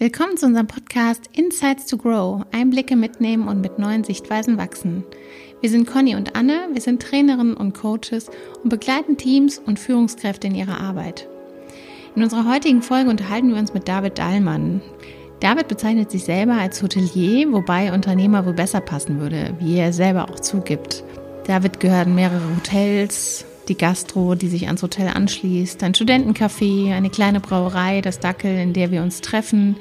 Willkommen zu unserem Podcast Insights to Grow. Einblicke mitnehmen und mit neuen Sichtweisen wachsen. Wir sind Conny und Anne, wir sind Trainerinnen und Coaches und begleiten Teams und Führungskräfte in ihrer Arbeit. In unserer heutigen Folge unterhalten wir uns mit David Dahlmann. David bezeichnet sich selber als Hotelier, wobei Unternehmer wohl besser passen würde, wie er selber auch zugibt. David gehören mehrere Hotels, die Gastro, die sich ans Hotel anschließt, ein Studentencafé, eine kleine Brauerei, das Dackel, in der wir uns treffen,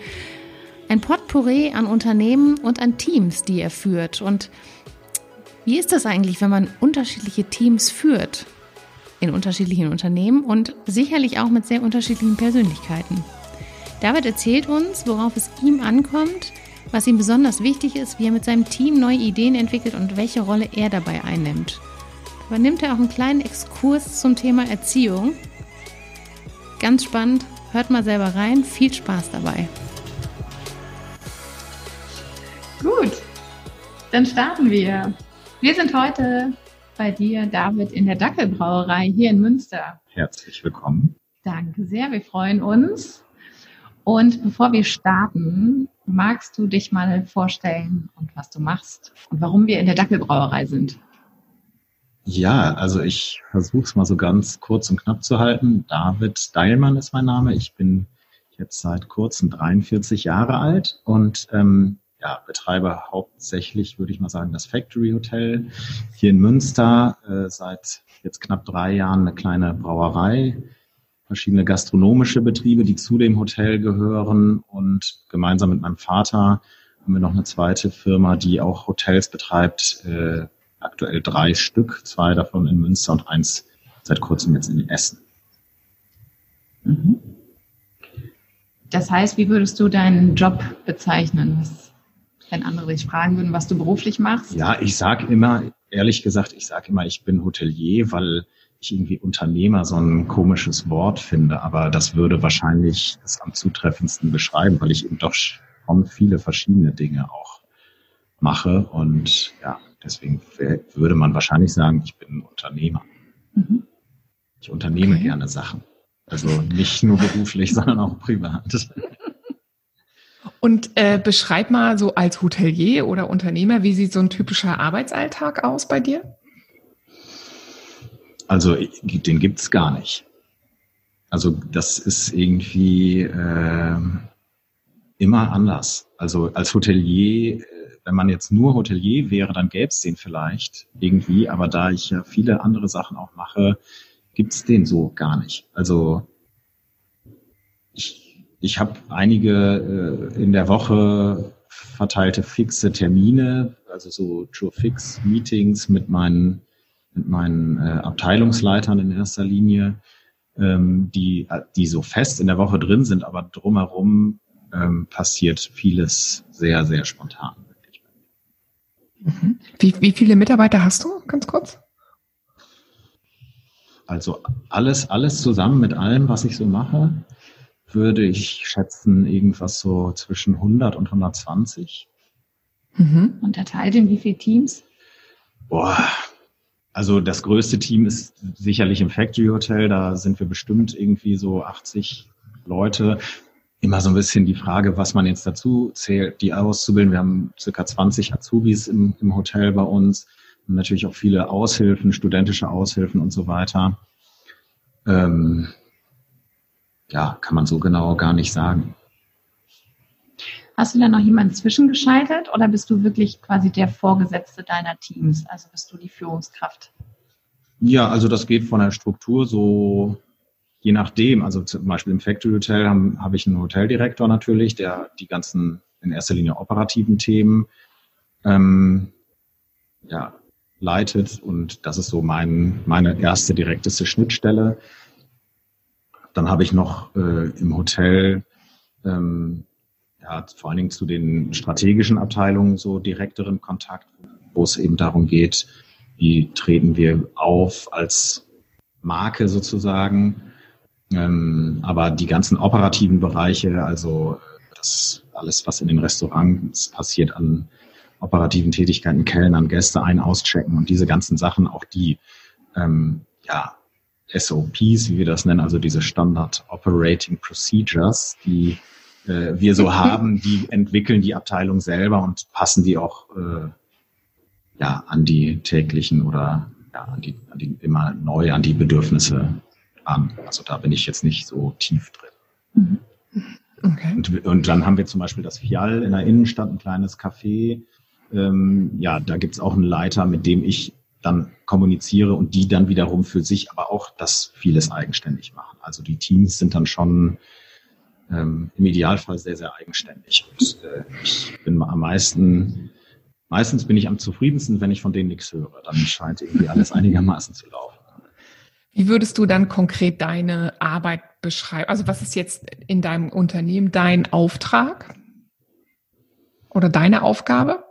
ein Potpourri an Unternehmen und an Teams, die er führt. Und wie ist das eigentlich, wenn man unterschiedliche Teams führt? In unterschiedlichen Unternehmen und sicherlich auch mit sehr unterschiedlichen Persönlichkeiten. David erzählt uns, worauf es ihm ankommt, was ihm besonders wichtig ist, wie er mit seinem Team neue Ideen entwickelt und welche Rolle er dabei einnimmt übernimmt er auch einen kleinen Exkurs zum Thema Erziehung. Ganz spannend, hört mal selber rein, viel Spaß dabei. Gut, dann starten wir. Wir sind heute bei dir, David, in der Dackelbrauerei hier in Münster. Herzlich willkommen. Danke sehr, wir freuen uns. Und bevor wir starten, magst du dich mal vorstellen und was du machst und warum wir in der Dackelbrauerei sind? Ja, also ich versuche es mal so ganz kurz und knapp zu halten. David Deilmann ist mein Name. Ich bin jetzt seit kurzem 43 Jahre alt und ähm, ja, betreibe hauptsächlich, würde ich mal sagen, das Factory Hotel hier in Münster. Äh, seit jetzt knapp drei Jahren eine kleine Brauerei, verschiedene gastronomische Betriebe, die zu dem Hotel gehören und gemeinsam mit meinem Vater haben wir noch eine zweite Firma, die auch Hotels betreibt, äh, aktuell drei Stück, zwei davon in Münster und eins seit kurzem jetzt in Essen. Mhm. Das heißt, wie würdest du deinen Job bezeichnen? Was, wenn andere dich fragen würden, was du beruflich machst? Ja, ich sage immer, ehrlich gesagt, ich sage immer, ich bin Hotelier, weil ich irgendwie Unternehmer so ein komisches Wort finde, aber das würde wahrscheinlich das am zutreffendsten beschreiben, weil ich eben doch schon viele verschiedene Dinge auch mache und ja, Deswegen würde man wahrscheinlich sagen, ich bin ein Unternehmer. Mhm. Ich unternehme okay. gerne Sachen. Also nicht nur beruflich, sondern auch privat. Und äh, beschreib mal so als Hotelier oder Unternehmer, wie sieht so ein typischer Arbeitsalltag aus bei dir? Also den gibt es gar nicht. Also das ist irgendwie äh, immer anders. Also als Hotelier wenn man jetzt nur Hotelier wäre, dann gäbe es den vielleicht irgendwie, aber da ich ja viele andere Sachen auch mache, gibt es den so gar nicht. Also ich, ich habe einige äh, in der Woche verteilte fixe Termine, also so True Fix Meetings mit meinen mit meinen äh, Abteilungsleitern in erster Linie, ähm, die die so fest in der Woche drin sind, aber drumherum ähm, passiert vieles sehr sehr spontan. Mhm. Wie, wie viele Mitarbeiter hast du, ganz kurz? Also alles, alles zusammen mit allem, was ich so mache, würde ich schätzen, irgendwas so zwischen 100 und 120. Mhm. Unterteilt in wie viele Teams? Boah, also das größte Team ist sicherlich im Factory Hotel. Da sind wir bestimmt irgendwie so 80 Leute immer so ein bisschen die Frage, was man jetzt dazu zählt, die auszubilden. Wir haben circa 20 Azubis im, im Hotel bei uns und natürlich auch viele Aushilfen, studentische Aushilfen und so weiter. Ähm, ja, kann man so genau gar nicht sagen. Hast du da noch jemanden zwischengeschaltet oder bist du wirklich quasi der Vorgesetzte deiner Teams? Also bist du die Führungskraft? Ja, also das geht von der Struktur so je nachdem, also zum Beispiel im Factory Hotel habe hab ich einen Hoteldirektor natürlich, der die ganzen in erster Linie operativen Themen ähm, ja, leitet und das ist so mein, meine erste direkteste Schnittstelle. Dann habe ich noch äh, im Hotel ähm, ja, vor allen Dingen zu den strategischen Abteilungen so direkteren Kontakt, wo es eben darum geht, wie treten wir auf als Marke sozusagen ähm, aber die ganzen operativen Bereiche, also das alles, was in den Restaurants passiert an operativen Tätigkeiten, Kellnern, Gäste ein-, auschecken und diese ganzen Sachen, auch die ähm, ja, SOPs, wie wir das nennen, also diese Standard Operating Procedures, die äh, wir so haben, die entwickeln die Abteilung selber und passen die auch äh, ja an die täglichen oder ja, an die, an die immer neu an die Bedürfnisse an. Also da bin ich jetzt nicht so tief drin. Mhm. Okay. Und, und dann haben wir zum Beispiel das Fial in der Innenstadt, ein kleines Café. Ähm, ja, da gibt's auch einen Leiter, mit dem ich dann kommuniziere und die dann wiederum für sich aber auch das vieles eigenständig machen. Also die Teams sind dann schon ähm, im Idealfall sehr, sehr eigenständig. Und äh, ich bin am meisten, meistens bin ich am zufriedensten, wenn ich von denen nichts höre. Dann scheint irgendwie alles einigermaßen zu laufen. Wie würdest du dann konkret deine Arbeit beschreiben? Also was ist jetzt in deinem Unternehmen dein Auftrag oder deine Aufgabe?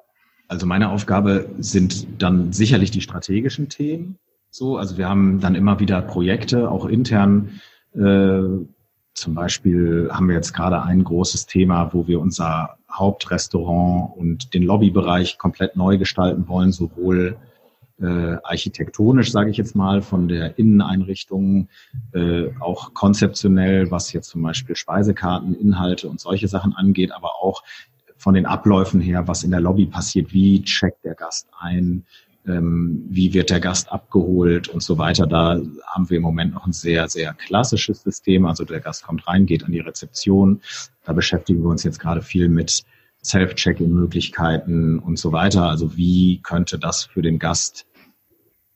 Also meine Aufgabe sind dann sicherlich die strategischen Themen. So, also wir haben dann immer wieder Projekte, auch intern. Äh, zum Beispiel haben wir jetzt gerade ein großes Thema, wo wir unser Hauptrestaurant und den Lobbybereich komplett neu gestalten wollen, sowohl äh, architektonisch, sage ich jetzt mal, von der Inneneinrichtung, äh, auch konzeptionell, was jetzt zum Beispiel Speisekarten, Inhalte und solche Sachen angeht, aber auch von den Abläufen her, was in der Lobby passiert, wie checkt der Gast ein, ähm, wie wird der Gast abgeholt und so weiter. Da haben wir im Moment noch ein sehr, sehr klassisches System. Also der Gast kommt rein, geht an die Rezeption. Da beschäftigen wir uns jetzt gerade viel mit Self-Check-In-Möglichkeiten und so weiter. Also wie könnte das für den Gast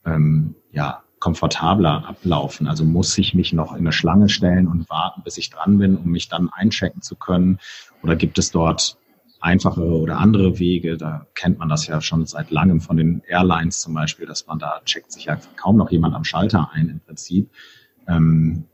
ähm, ja komfortabler ablaufen? Also muss ich mich noch in eine Schlange stellen und warten, bis ich dran bin, um mich dann einchecken zu können? Oder gibt es dort einfache oder andere Wege? Da kennt man das ja schon seit langem von den Airlines zum Beispiel, dass man da checkt sich ja kaum noch jemand am Schalter ein im Prinzip. Ähm,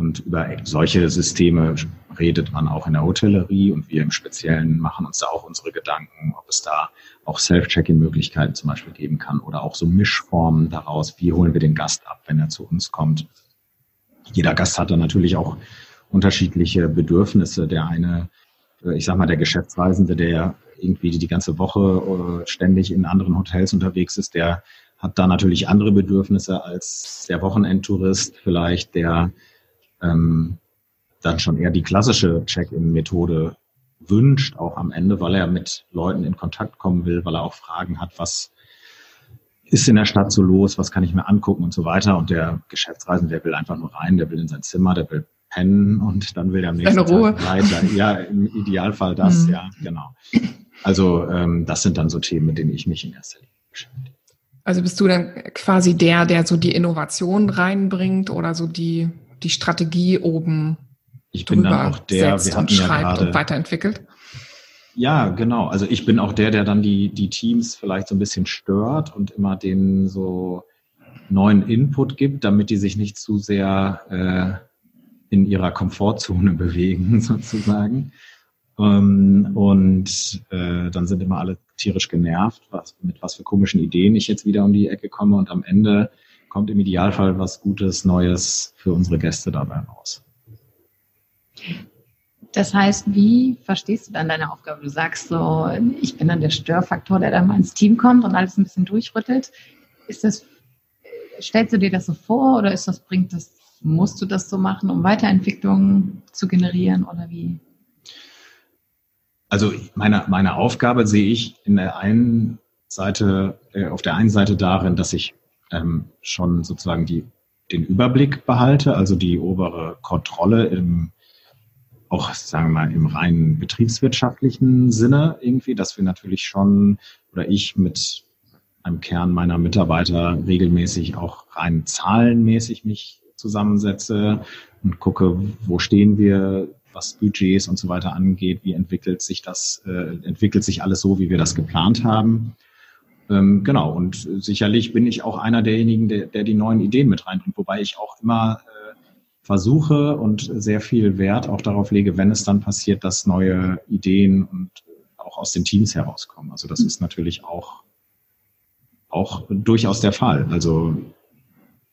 und über solche Systeme redet man auch in der Hotellerie und wir im Speziellen machen uns da auch unsere Gedanken, ob es da auch Self-Check-In-Möglichkeiten zum Beispiel geben kann oder auch so Mischformen daraus. Wie holen wir den Gast ab, wenn er zu uns kommt? Jeder Gast hat dann natürlich auch unterschiedliche Bedürfnisse. Der eine, äh, ich sag mal, der Geschäftsreisende, der irgendwie die ganze Woche äh, ständig in anderen Hotels unterwegs ist, der hat da natürlich andere Bedürfnisse als der Wochenendtourist vielleicht, der ähm, dann schon eher die klassische Check-in-Methode wünscht, auch am Ende, weil er mit Leuten in Kontakt kommen will, weil er auch Fragen hat, was ist in der Stadt so los, was kann ich mir angucken und so weiter. Und der Geschäftsreisende, der will einfach nur rein, der will in sein Zimmer, der will pennen und dann will er am nächsten Ruhe. Tag weiter. Ja, im Idealfall das, mhm. ja, genau. Also ähm, das sind dann so Themen, mit denen ich mich in erster Linie beschäftige. Also bist du dann quasi der, der so die Innovation reinbringt oder so die die Strategie oben ich bin dann auch der, wir und schreibt ja gerade, und weiterentwickelt. Ja, genau. Also ich bin auch der, der dann die, die Teams vielleicht so ein bisschen stört und immer denen so neuen Input gibt, damit die sich nicht zu sehr äh, in ihrer Komfortzone bewegen, sozusagen. Ähm, und äh, dann sind immer alle tierisch genervt, was, mit was für komischen Ideen ich jetzt wieder um die Ecke komme. Und am Ende kommt im Idealfall was Gutes, Neues für unsere Gäste dabei raus. Das heißt, wie verstehst du dann deine Aufgabe? Du sagst so, ich bin dann der Störfaktor, der dann mal ins Team kommt und alles ein bisschen durchrüttelt. Ist das, stellst du dir das so vor oder ist das, bringt das, musst du das so machen, um Weiterentwicklungen zu generieren oder wie? Also meine, meine Aufgabe sehe ich in der einen Seite, äh, auf der einen Seite darin, dass ich ähm, schon sozusagen die, den Überblick behalte, also die obere Kontrolle im, auch sagen wir mal im reinen betriebswirtschaftlichen Sinne irgendwie, dass wir natürlich schon oder ich mit einem Kern meiner Mitarbeiter regelmäßig auch rein zahlenmäßig mich zusammensetze und gucke, wo stehen wir, was Budgets und so weiter angeht, wie entwickelt sich das, äh, entwickelt sich alles so, wie wir das geplant haben. Ähm, genau, und sicherlich bin ich auch einer derjenigen, der, der die neuen Ideen mit reinbringt, wobei ich auch immer äh, versuche und sehr viel Wert auch darauf lege, wenn es dann passiert, dass neue Ideen und auch aus den Teams herauskommen. Also das ist natürlich auch, auch durchaus der Fall. Also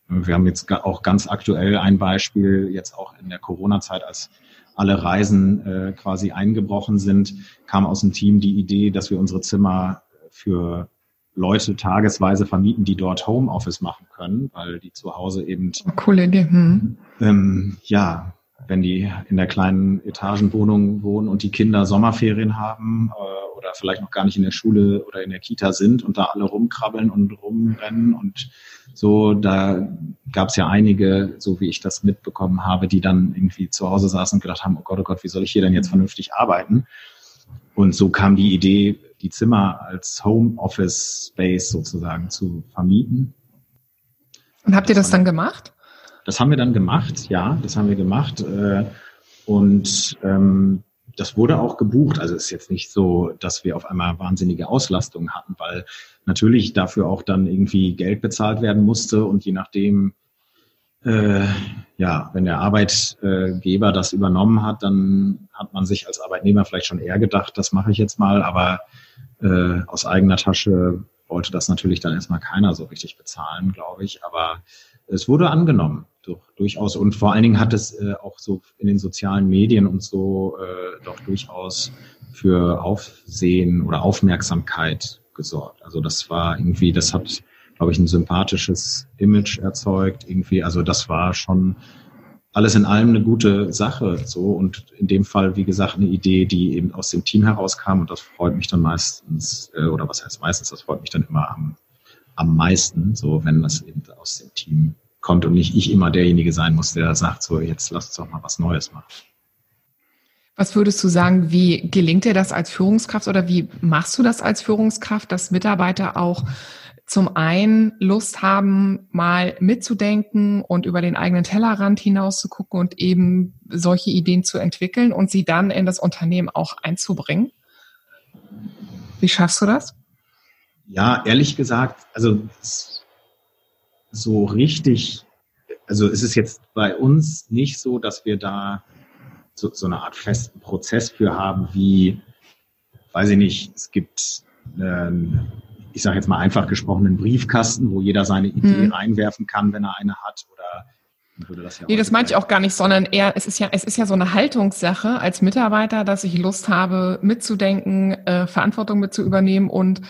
wir haben jetzt auch ganz aktuell ein Beispiel, jetzt auch in der Corona-Zeit, als alle Reisen äh, quasi eingebrochen sind, kam aus dem Team die Idee, dass wir unsere Zimmer für Leute tagesweise vermieten, die dort Homeoffice machen können, weil die zu Hause eben coole Idee. Hm. Ähm, ja wenn die in der kleinen Etagenwohnung wohnen und die Kinder Sommerferien haben äh, oder vielleicht noch gar nicht in der Schule oder in der Kita sind und da alle rumkrabbeln und rumrennen und so, da gab es ja einige, so wie ich das mitbekommen habe, die dann irgendwie zu Hause saßen und gedacht haben, oh Gott, oh Gott, wie soll ich hier denn jetzt vernünftig arbeiten? Und so kam die Idee, die Zimmer als Home Office Space sozusagen zu vermieten. Und habt ihr das dann gemacht? Das haben wir dann gemacht, ja, das haben wir gemacht. Äh, und ähm, das wurde auch gebucht. Also es ist jetzt nicht so, dass wir auf einmal wahnsinnige Auslastungen hatten, weil natürlich dafür auch dann irgendwie Geld bezahlt werden musste und je nachdem, äh, ja, wenn der Arbeitgeber das übernommen hat, dann hat man sich als Arbeitnehmer vielleicht schon eher gedacht, das mache ich jetzt mal, aber äh, aus eigener Tasche wollte das natürlich dann erstmal keiner so richtig bezahlen, glaube ich. Aber es wurde angenommen doch durchaus. Und vor allen Dingen hat es äh, auch so in den sozialen Medien und so äh, doch durchaus für Aufsehen oder Aufmerksamkeit gesorgt. Also das war irgendwie, das hat, glaube ich, ein sympathisches Image erzeugt. Irgendwie, also das war schon alles in allem eine gute Sache. So und in dem Fall, wie gesagt, eine Idee, die eben aus dem Team herauskam und das freut mich dann meistens, äh, oder was heißt meistens, das freut mich dann immer am, am meisten, so wenn das eben aus dem Team kommt und nicht ich immer derjenige sein muss, der sagt, so jetzt lass uns doch mal was Neues machen. Was würdest du sagen, wie gelingt dir das als Führungskraft oder wie machst du das als Führungskraft, dass Mitarbeiter auch zum einen Lust haben, mal mitzudenken und über den eigenen Tellerrand hinaus zu gucken und eben solche Ideen zu entwickeln und sie dann in das Unternehmen auch einzubringen? Wie schaffst du das? Ja, ehrlich gesagt, also so richtig, also es ist jetzt bei uns nicht so, dass wir da so, so eine Art festen Prozess für haben, wie, weiß ich nicht, es gibt, ähm, ich sage jetzt mal einfach gesprochen, einen Briefkasten, wo jeder seine Idee mhm. reinwerfen kann, wenn er eine hat oder würde das ja nee, das meinte ich auch gar nicht, sondern eher, es ist ja, es ist ja so eine Haltungssache als Mitarbeiter, dass ich Lust habe, mitzudenken, äh, Verantwortung mit zu übernehmen und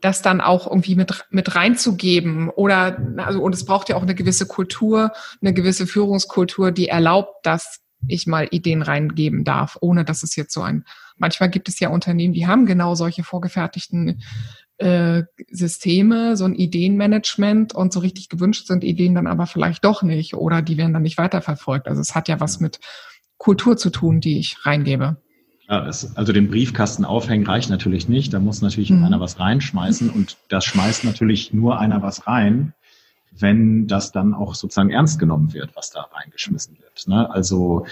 das dann auch irgendwie mit, mit reinzugeben oder, also, und es braucht ja auch eine gewisse Kultur, eine gewisse Führungskultur, die erlaubt, dass ich mal Ideen reingeben darf, ohne dass es jetzt so ein, manchmal gibt es ja Unternehmen, die haben genau solche vorgefertigten äh, Systeme, so ein Ideenmanagement und so richtig gewünscht sind Ideen dann aber vielleicht doch nicht oder die werden dann nicht weiterverfolgt. Also es hat ja was mit Kultur zu tun, die ich reingebe. Ja, das, also den Briefkasten aufhängen reicht natürlich nicht. Da muss natürlich mhm. einer was reinschmeißen und das schmeißt natürlich nur einer was rein, wenn das dann auch sozusagen ernst genommen wird, was da reingeschmissen wird. Ne? Also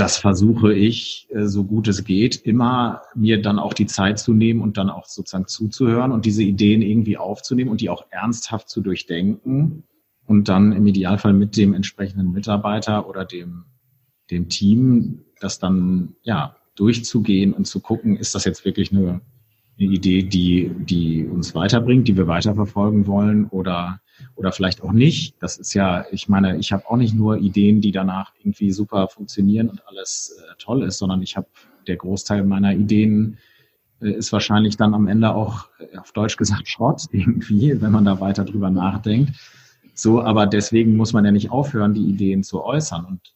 das versuche ich, äh, so gut es geht, immer mir dann auch die Zeit zu nehmen und dann auch sozusagen zuzuhören und diese Ideen irgendwie aufzunehmen und die auch ernsthaft zu durchdenken und dann im Idealfall mit dem entsprechenden Mitarbeiter oder dem, dem Team das dann ja durchzugehen und zu gucken, ist das jetzt wirklich eine, eine Idee, die, die uns weiterbringt, die wir weiterverfolgen wollen oder, oder vielleicht auch nicht. Das ist ja, ich meine, ich habe auch nicht nur Ideen, die danach irgendwie super funktionieren und alles äh, toll ist, sondern ich habe der Großteil meiner Ideen äh, ist wahrscheinlich dann am Ende auch äh, auf Deutsch gesagt Schrott irgendwie, wenn man da weiter drüber nachdenkt. So, aber deswegen muss man ja nicht aufhören, die Ideen zu äußern. Und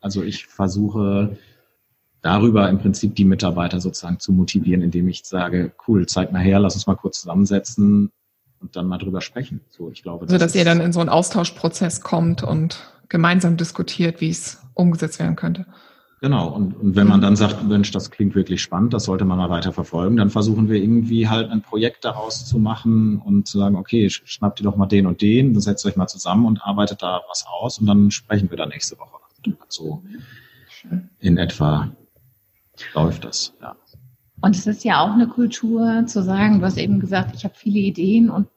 also ich versuche darüber im Prinzip die Mitarbeiter sozusagen zu motivieren, indem ich sage, cool, zeig mal her, lass uns mal kurz zusammensetzen und dann mal drüber sprechen. So, ich glaube, also, das dass ihr dann in so einen Austauschprozess kommt und gemeinsam diskutiert, wie es umgesetzt werden könnte. Genau, und, und wenn man dann sagt, Mensch, das klingt wirklich spannend, das sollte man mal weiter verfolgen, dann versuchen wir irgendwie halt ein Projekt daraus zu machen und zu sagen, okay, schnappt ihr doch mal den und den, dann setzt euch mal zusammen und arbeitet da was aus und dann sprechen wir da nächste Woche so in etwa läuft das, ja. Und es ist ja auch eine Kultur zu sagen, du hast eben gesagt, ich habe viele Ideen und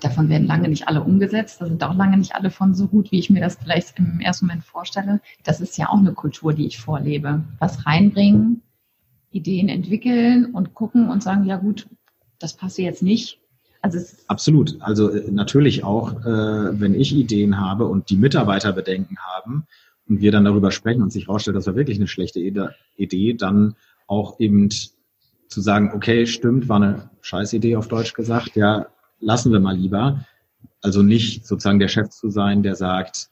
davon werden lange nicht alle umgesetzt. Da sind auch lange nicht alle von so gut, wie ich mir das vielleicht im ersten Moment vorstelle. Das ist ja auch eine Kultur, die ich vorlebe. Was reinbringen, Ideen entwickeln und gucken und sagen, ja gut, das passt jetzt nicht. Also Absolut. Also äh, natürlich auch, äh, wenn ich Ideen habe und die Mitarbeiter Bedenken haben, und wir dann darüber sprechen und sich herausstellt, das war wirklich eine schlechte Idee, dann auch eben zu sagen, okay, stimmt, war eine Scheißidee auf Deutsch gesagt, ja, lassen wir mal lieber. Also nicht sozusagen der Chef zu sein, der sagt,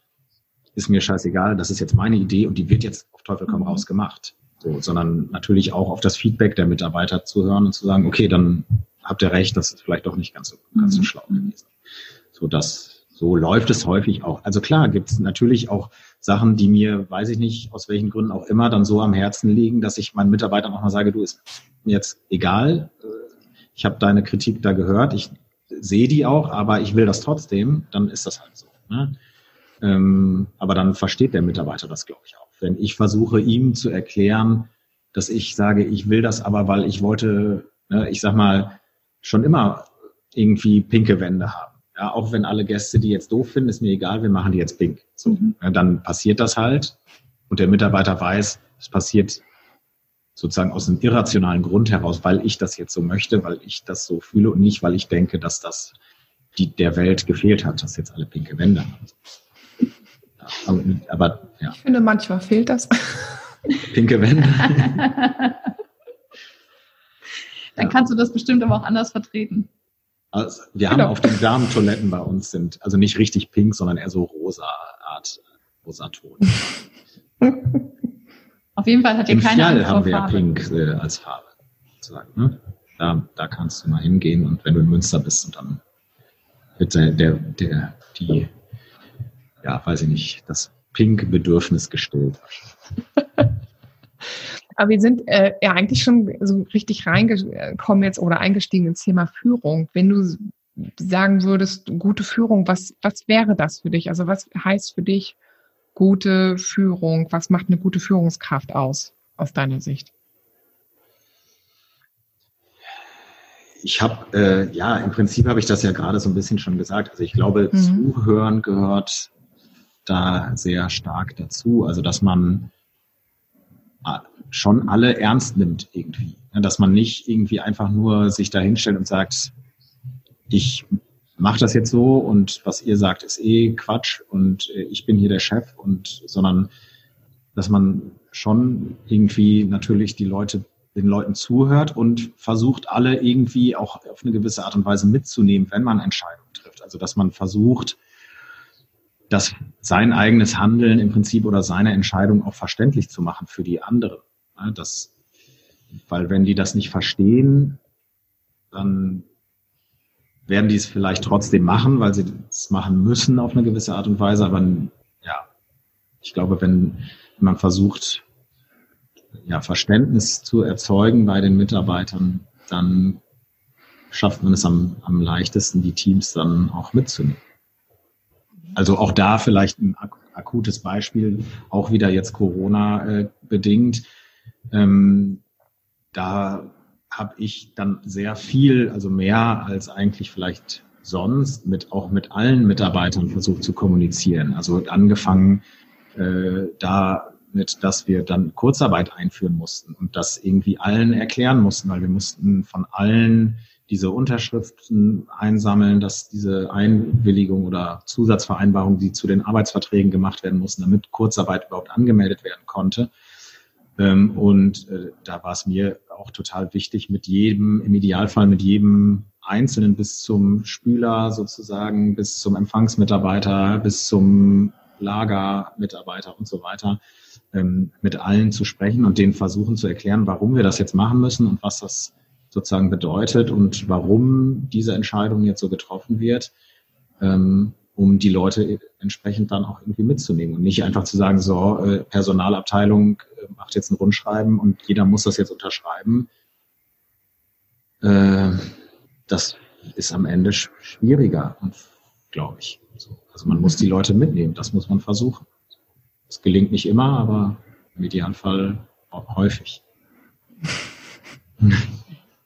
ist mir scheißegal, das ist jetzt meine Idee und die wird jetzt auf Teufel komm mhm. raus gemacht. So, sondern natürlich auch auf das Feedback der Mitarbeiter zu hören und zu sagen, okay, dann habt ihr recht, das ist vielleicht doch nicht ganz so, ganz so mhm. schlau gewesen. So, das, so läuft es häufig auch. Also klar, gibt es natürlich auch Sachen, die mir, weiß ich nicht, aus welchen Gründen auch immer, dann so am Herzen liegen, dass ich meinen Mitarbeitern auch mal sage, du, ist mir jetzt egal, ich habe deine Kritik da gehört, ich sehe die auch, aber ich will das trotzdem, dann ist das halt so. Ne? Ähm, aber dann versteht der Mitarbeiter das, glaube ich, auch. Wenn ich versuche, ihm zu erklären, dass ich sage, ich will das aber, weil ich wollte, ne, ich sag mal, schon immer irgendwie pinke Wände haben. Ja, auch wenn alle Gäste die jetzt doof finden, ist mir egal, wir machen die jetzt pink. So, mhm. ja, dann passiert das halt und der Mitarbeiter weiß, es passiert sozusagen aus einem irrationalen Grund heraus, weil ich das jetzt so möchte, weil ich das so fühle und nicht, weil ich denke, dass das die, der Welt gefehlt hat, dass jetzt alle pinke Wände haben. Aber, aber, ja. Ich finde, manchmal fehlt das. Pinke Wände. Dann kannst du das bestimmt aber auch anders vertreten. Also, wir genau. haben auf den Damentoiletten bei uns sind, also nicht richtig pink, sondern eher so rosa Art, rosa Ton. auf jeden Fall hat ihr keine Fjall haben wir ja pink äh, als Farbe. Sozusagen, ne? da, da kannst du mal hingehen und wenn du in Münster bist und dann wird der, der, der die, ja, weiß ich nicht, das Pink-Bedürfnis gestillt. Aber wir sind äh, ja eigentlich schon so richtig reingekommen jetzt oder eingestiegen ins Thema Führung. Wenn du sagen würdest, gute Führung, was, was wäre das für dich? Also was heißt für dich gute Führung? Was macht eine gute Führungskraft aus, aus deiner Sicht? Ich habe, äh, ja, im Prinzip habe ich das ja gerade so ein bisschen schon gesagt. Also ich glaube, mhm. Zuhören gehört da sehr stark dazu. Also dass man schon alle ernst nimmt irgendwie. Dass man nicht irgendwie einfach nur sich da hinstellt und sagt, ich mache das jetzt so und was ihr sagt ist eh Quatsch und äh, ich bin hier der Chef und sondern dass man schon irgendwie natürlich die Leute den Leuten zuhört und versucht alle irgendwie auch auf eine gewisse Art und Weise mitzunehmen, wenn man Entscheidungen trifft. Also dass man versucht, dass sein eigenes Handeln im Prinzip oder seine Entscheidung auch verständlich zu machen für die anderen. Das, weil wenn die das nicht verstehen, dann werden die es vielleicht trotzdem machen, weil sie es machen müssen auf eine gewisse Art und Weise. Aber ja, ich glaube, wenn man versucht, ja, Verständnis zu erzeugen bei den Mitarbeitern, dann schafft man es am, am leichtesten, die Teams dann auch mitzunehmen. Also auch da vielleicht ein akutes Beispiel, auch wieder jetzt Corona äh, bedingt. Ähm, da habe ich dann sehr viel, also mehr als eigentlich vielleicht sonst, mit auch mit allen Mitarbeitern versucht zu kommunizieren. Also angefangen äh, damit, dass wir dann Kurzarbeit einführen mussten und das irgendwie allen erklären mussten, weil wir mussten von allen diese Unterschriften einsammeln, dass diese Einwilligung oder Zusatzvereinbarung, die zu den Arbeitsverträgen gemacht werden mussten, damit Kurzarbeit überhaupt angemeldet werden konnte. Ähm, und äh, da war es mir auch total wichtig, mit jedem, im Idealfall mit jedem Einzelnen bis zum Spüler sozusagen, bis zum Empfangsmitarbeiter, bis zum Lagermitarbeiter und so weiter, ähm, mit allen zu sprechen und denen versuchen zu erklären, warum wir das jetzt machen müssen und was das sozusagen bedeutet und warum diese Entscheidung jetzt so getroffen wird. Ähm, um die Leute entsprechend dann auch irgendwie mitzunehmen und nicht einfach zu sagen, so, äh, Personalabteilung äh, macht jetzt ein Rundschreiben und jeder muss das jetzt unterschreiben. Äh, das ist am Ende schwieriger, glaube ich. Also man muss die Leute mitnehmen, das muss man versuchen. Das gelingt nicht immer, aber im Idealfall häufig.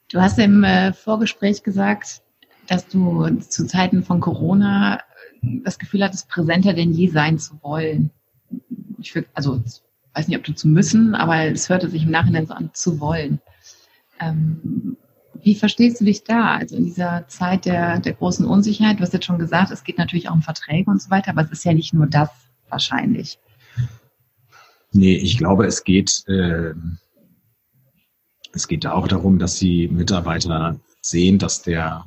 Du hast im Vorgespräch gesagt, dass du zu Zeiten von Corona das Gefühl hattest, präsenter denn je sein zu wollen. Ich will, also weiß nicht, ob du zu müssen, aber es hörte sich im Nachhinein so an, zu wollen. Ähm, wie verstehst du dich da? Also in dieser Zeit der, der großen Unsicherheit, du hast jetzt schon gesagt, es geht natürlich auch um Verträge und so weiter, aber es ist ja nicht nur das wahrscheinlich. Nee, ich glaube, es geht, äh, es geht auch darum, dass die Mitarbeiter sehen, dass der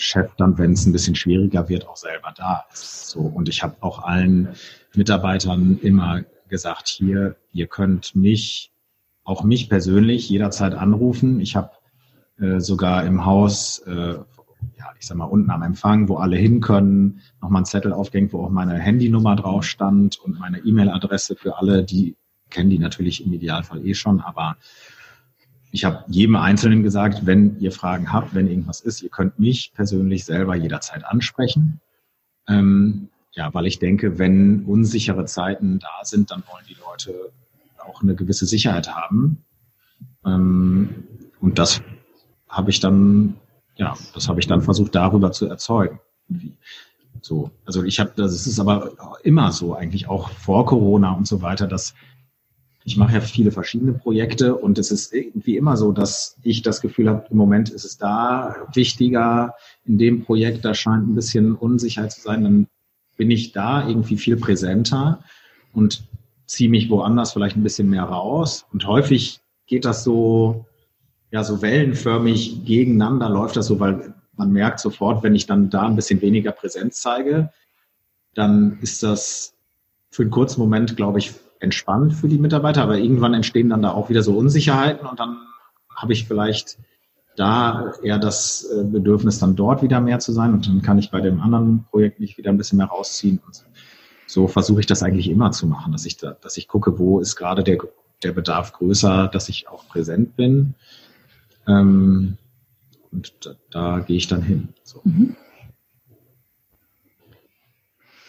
Chef dann, wenn es ein bisschen schwieriger wird, auch selber da ist. So und ich habe auch allen Mitarbeitern immer gesagt, hier, ihr könnt mich, auch mich persönlich jederzeit anrufen. Ich habe äh, sogar im Haus, äh, ja, ich sag mal, unten am Empfang, wo alle hin können, nochmal einen Zettel aufgehängt, wo auch meine Handynummer drauf stand und meine E-Mail-Adresse für alle, die kennen die natürlich im Idealfall eh schon, aber ich habe jedem Einzelnen gesagt, wenn ihr Fragen habt, wenn irgendwas ist, ihr könnt mich persönlich selber jederzeit ansprechen. Ähm, ja, weil ich denke, wenn unsichere Zeiten da sind, dann wollen die Leute auch eine gewisse Sicherheit haben. Ähm, und das habe ich dann, ja, das habe ich dann versucht darüber zu erzeugen. So, also ich habe, das ist aber immer so, eigentlich auch vor Corona und so weiter, dass ich mache ja viele verschiedene Projekte und es ist irgendwie immer so, dass ich das Gefühl habe, im Moment ist es da wichtiger, in dem Projekt, da scheint ein bisschen Unsicherheit zu sein, dann bin ich da irgendwie viel präsenter und ziehe mich woanders vielleicht ein bisschen mehr raus. Und häufig geht das so, ja, so wellenförmig gegeneinander läuft das so, weil man merkt sofort, wenn ich dann da ein bisschen weniger Präsenz zeige, dann ist das für einen kurzen Moment, glaube ich, entspannt für die Mitarbeiter, aber irgendwann entstehen dann da auch wieder so Unsicherheiten und dann habe ich vielleicht da eher das äh, Bedürfnis, dann dort wieder mehr zu sein und dann kann ich bei dem anderen Projekt mich wieder ein bisschen mehr rausziehen. Und so versuche ich das eigentlich immer zu machen, dass ich da, dass ich gucke, wo ist gerade der, der Bedarf größer, dass ich auch präsent bin. Ähm, und da, da gehe ich dann hin. So. Mhm.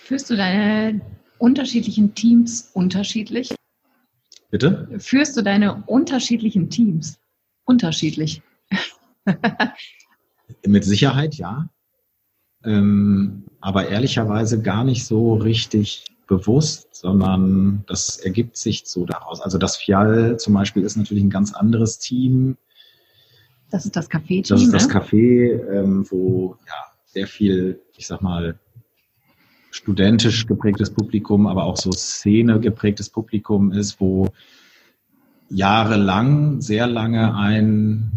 Führst du deine unterschiedlichen Teams unterschiedlich? Bitte? Führst du deine unterschiedlichen Teams unterschiedlich? Mit Sicherheit ja. Ähm, aber ehrlicherweise gar nicht so richtig bewusst, sondern das ergibt sich so daraus. Also das Fial zum Beispiel ist natürlich ein ganz anderes Team. Das ist das Café-Team. Das ist das ne? Café, ähm, wo ja sehr viel, ich sag mal, studentisch geprägtes Publikum, aber auch so Szene geprägtes Publikum ist, wo jahrelang, sehr lange ein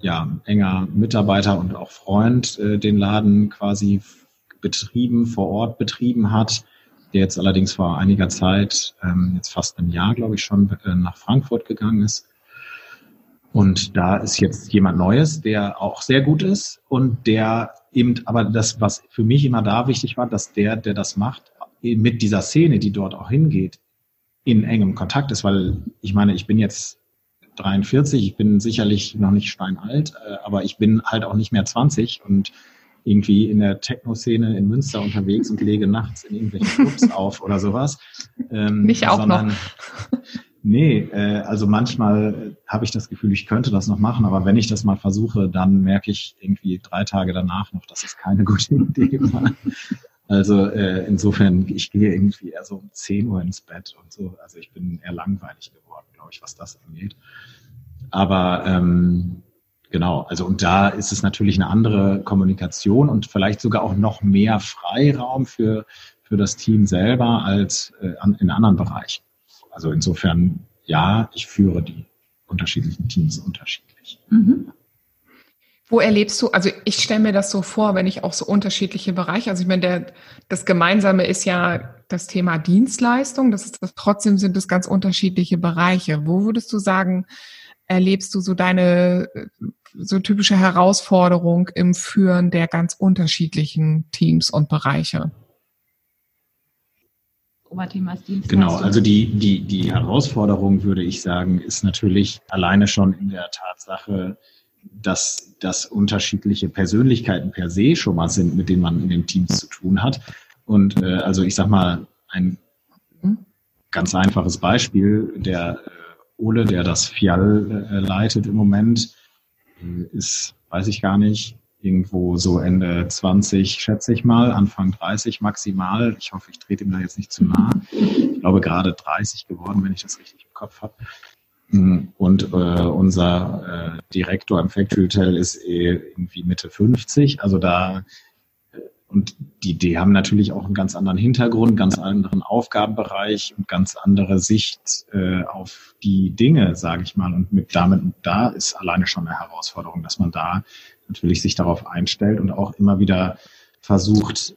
ja, enger Mitarbeiter und auch Freund äh, den Laden quasi betrieben, vor Ort betrieben hat, der jetzt allerdings vor einiger Zeit, ähm, jetzt fast ein Jahr, glaube ich, schon äh, nach Frankfurt gegangen ist. Und da ist jetzt jemand Neues, der auch sehr gut ist und der eben, aber das, was für mich immer da wichtig war, dass der, der das macht, mit dieser Szene, die dort auch hingeht, in engem Kontakt ist, weil ich meine, ich bin jetzt 43, ich bin sicherlich noch nicht steinalt, äh, aber ich bin halt auch nicht mehr 20 und irgendwie in der Techno-Szene in Münster unterwegs und lege nachts in irgendwelchen Clubs auf oder sowas. Ähm, nicht auch sondern, noch. Nee, äh, also manchmal habe ich das Gefühl, ich könnte das noch machen, aber wenn ich das mal versuche, dann merke ich irgendwie drei Tage danach noch, dass es keine gute Idee war. Also äh, insofern, ich gehe irgendwie eher so um 10 Uhr ins Bett und so. Also ich bin eher langweilig geworden, glaube ich, was das angeht. Aber ähm, genau, also und da ist es natürlich eine andere Kommunikation und vielleicht sogar auch noch mehr Freiraum für, für das Team selber als äh, an, in anderen Bereichen. Also insofern, ja, ich führe die unterschiedlichen Teams unterschiedlich. Mhm. Wo erlebst du, also ich stelle mir das so vor, wenn ich auch so unterschiedliche Bereiche, also ich meine, der, das Gemeinsame ist ja das Thema Dienstleistung, das ist das, trotzdem sind es ganz unterschiedliche Bereiche. Wo würdest du sagen, erlebst du so deine so typische Herausforderung im Führen der ganz unterschiedlichen Teams und Bereiche? Oberthema ist Genau, also die, die, die Herausforderung, würde ich sagen, ist natürlich alleine schon in der Tatsache, dass das unterschiedliche Persönlichkeiten per se schon mal sind, mit denen man in den Teams zu tun hat. Und äh, also ich sag mal, ein ganz einfaches Beispiel, der äh, Ole, der das Fial äh, leitet im Moment, äh, ist, weiß ich gar nicht, irgendwo so Ende 20, schätze ich mal, Anfang 30 maximal. Ich hoffe, ich trete ihm da jetzt nicht zu nah. Ich glaube, gerade 30 geworden, wenn ich das richtig im Kopf habe. Mm, und äh, unser äh, Direktor im Factory Hotel ist eh irgendwie Mitte 50. Also da, äh, und die, die haben natürlich auch einen ganz anderen Hintergrund, ganz anderen Aufgabenbereich und ganz andere Sicht äh, auf die Dinge, sage ich mal. Und mit damit, da ist alleine schon eine Herausforderung, dass man da natürlich sich darauf einstellt und auch immer wieder versucht,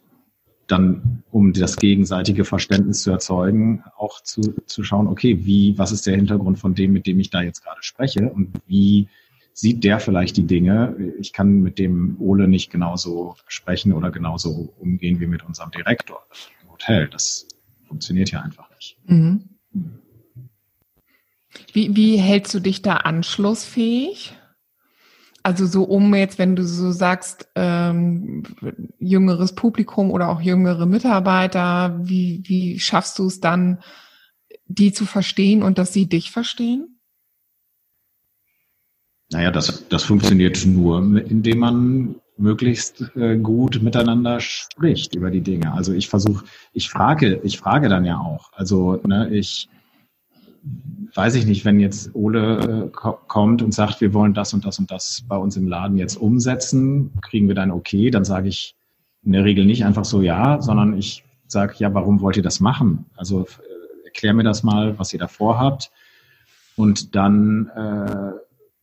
dann, um das gegenseitige Verständnis zu erzeugen, auch zu, zu schauen, okay, wie, was ist der Hintergrund von dem, mit dem ich da jetzt gerade spreche und wie sieht der vielleicht die Dinge. Ich kann mit dem Ole nicht genauso sprechen oder genauso umgehen wie mit unserem Direktor im Hotel. Das funktioniert ja einfach nicht. Mhm. Wie, wie hältst du dich da anschlussfähig? Also so um jetzt, wenn du so sagst, ähm, jüngeres Publikum oder auch jüngere Mitarbeiter, wie, wie schaffst du es dann, die zu verstehen und dass sie dich verstehen? Naja, das, das funktioniert nur, indem man möglichst äh, gut miteinander spricht über die Dinge. Also ich versuche, ich frage, ich frage dann ja auch. Also ne, ich weiß ich nicht, wenn jetzt Ole äh, kommt und sagt, wir wollen das und das und das bei uns im Laden jetzt umsetzen, kriegen wir dann okay, dann sage ich in der Regel nicht einfach so ja, sondern ich sage, ja, warum wollt ihr das machen? Also äh, erklär mir das mal, was ihr da vorhabt. Und dann äh,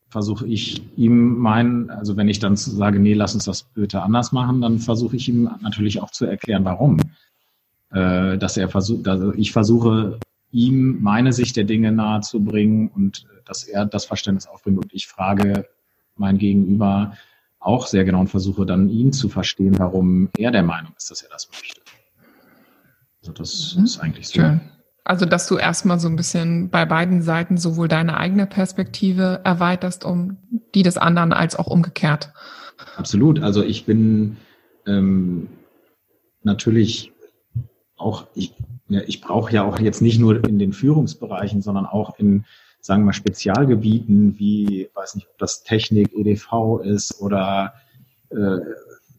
versuche ich ihm meinen, also wenn ich dann sage, nee, lass uns das bitte anders machen, dann versuche ich ihm natürlich auch zu erklären, warum. Äh, dass er versucht, also ich versuche ihm meine Sicht der Dinge nahezubringen und dass er das Verständnis aufbringt und ich frage mein Gegenüber auch sehr genau und versuche dann ihn zu verstehen, warum er der Meinung ist, dass er das möchte. Also das mhm. ist eigentlich so. Schön. Also, dass du erstmal so ein bisschen bei beiden Seiten sowohl deine eigene Perspektive erweiterst, um die des anderen, als auch umgekehrt. Absolut. Also ich bin ähm, natürlich auch, ich, ich brauche ja auch jetzt nicht nur in den Führungsbereichen, sondern auch in, sagen wir mal, Spezialgebieten wie, weiß nicht, ob das Technik, EDV ist oder äh,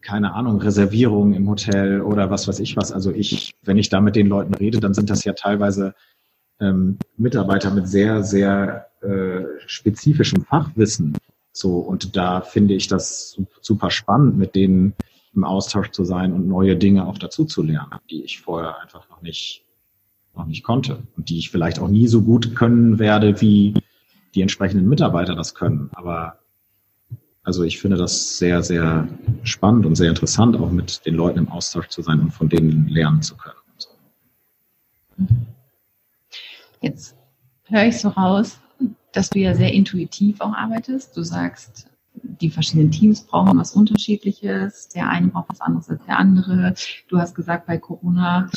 keine Ahnung, Reservierungen im Hotel oder was weiß ich was. Also ich, wenn ich da mit den Leuten rede, dann sind das ja teilweise ähm, Mitarbeiter mit sehr, sehr äh, spezifischem Fachwissen. So, und da finde ich das super spannend, mit denen im Austausch zu sein und neue Dinge auch dazu zu lernen, die ich vorher einfach noch nicht, noch nicht konnte und die ich vielleicht auch nie so gut können werde, wie die entsprechenden Mitarbeiter das können. Aber also ich finde das sehr, sehr spannend und sehr interessant, auch mit den Leuten im Austausch zu sein und von denen lernen zu können. Jetzt höre ich so raus, dass du ja sehr intuitiv auch arbeitest. Du sagst, die verschiedenen Teams brauchen was Unterschiedliches. Der eine braucht was anderes als der andere. Du hast gesagt, bei Corona,